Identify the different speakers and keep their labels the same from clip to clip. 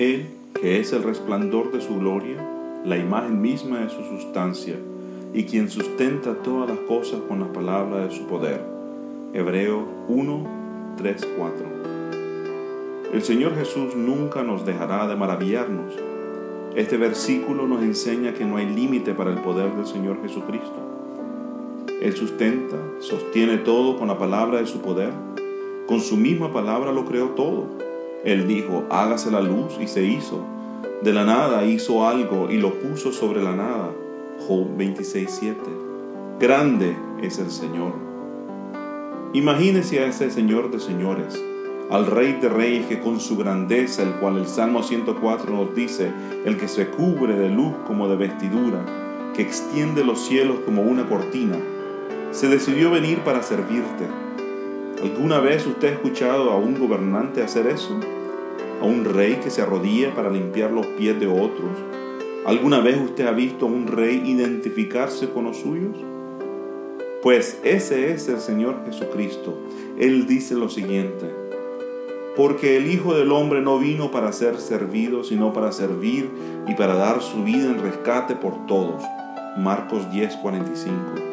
Speaker 1: Él, que es el resplandor de su gloria, la imagen misma de su sustancia, y quien sustenta todas las cosas con la palabra de su poder. Hebreo 1, 3, 4. El Señor Jesús nunca nos dejará de maravillarnos. Este versículo nos enseña que no hay límite para el poder del Señor Jesucristo. Él sustenta, sostiene todo con la palabra de su poder. Con su misma palabra lo creó todo. Él dijo, hágase la luz y se hizo. De la nada hizo algo y lo puso sobre la nada. Job 26.7. Grande es el Señor. Imagínese a ese Señor de señores, al Rey de Reyes que con su grandeza, el cual el Salmo 104 nos dice, el que se cubre de luz como de vestidura, que extiende los cielos como una cortina, se decidió venir para servirte. ¿Alguna vez usted ha escuchado a un gobernante hacer eso? ¿A un rey que se arrodilla para limpiar los pies de otros? ¿Alguna vez usted ha visto a un rey identificarse con los suyos? Pues ese es el Señor Jesucristo. Él dice lo siguiente, porque el Hijo del Hombre no vino para ser servido, sino para servir y para dar su vida en rescate por todos. Marcos 10:45.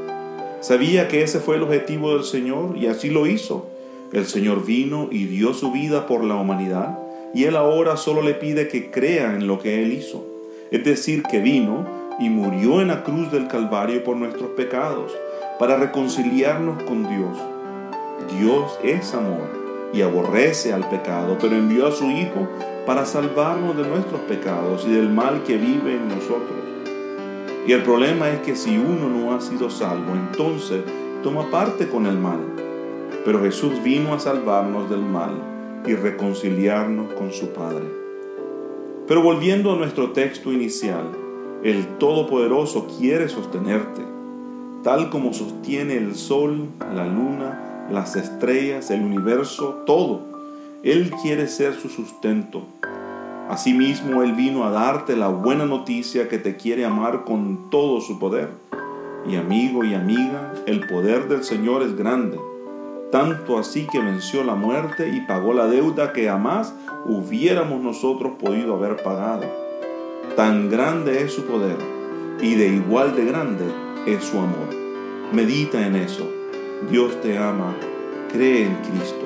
Speaker 1: Sabía que ese fue el objetivo del Señor y así lo hizo. El Señor vino y dio su vida por la humanidad y Él ahora solo le pide que crea en lo que Él hizo. Es decir, que vino y murió en la cruz del Calvario por nuestros pecados, para reconciliarnos con Dios. Dios es amor y aborrece al pecado, pero envió a su Hijo para salvarnos de nuestros pecados y del mal que vive en nosotros. Y el problema es que si uno no ha sido salvo, entonces toma parte con el mal. Pero Jesús vino a salvarnos del mal y reconciliarnos con su Padre. Pero volviendo a nuestro texto inicial, el Todopoderoso quiere sostenerte, tal como sostiene el sol, la luna, las estrellas, el universo, todo. Él quiere ser su sustento Asimismo, Él vino a darte la buena noticia que te quiere amar con todo su poder. Y amigo y amiga, el poder del Señor es grande, tanto así que venció la muerte y pagó la deuda que jamás hubiéramos nosotros podido haber pagado. Tan grande es su poder y de igual de grande es su amor. Medita en eso. Dios te ama. Cree en Cristo.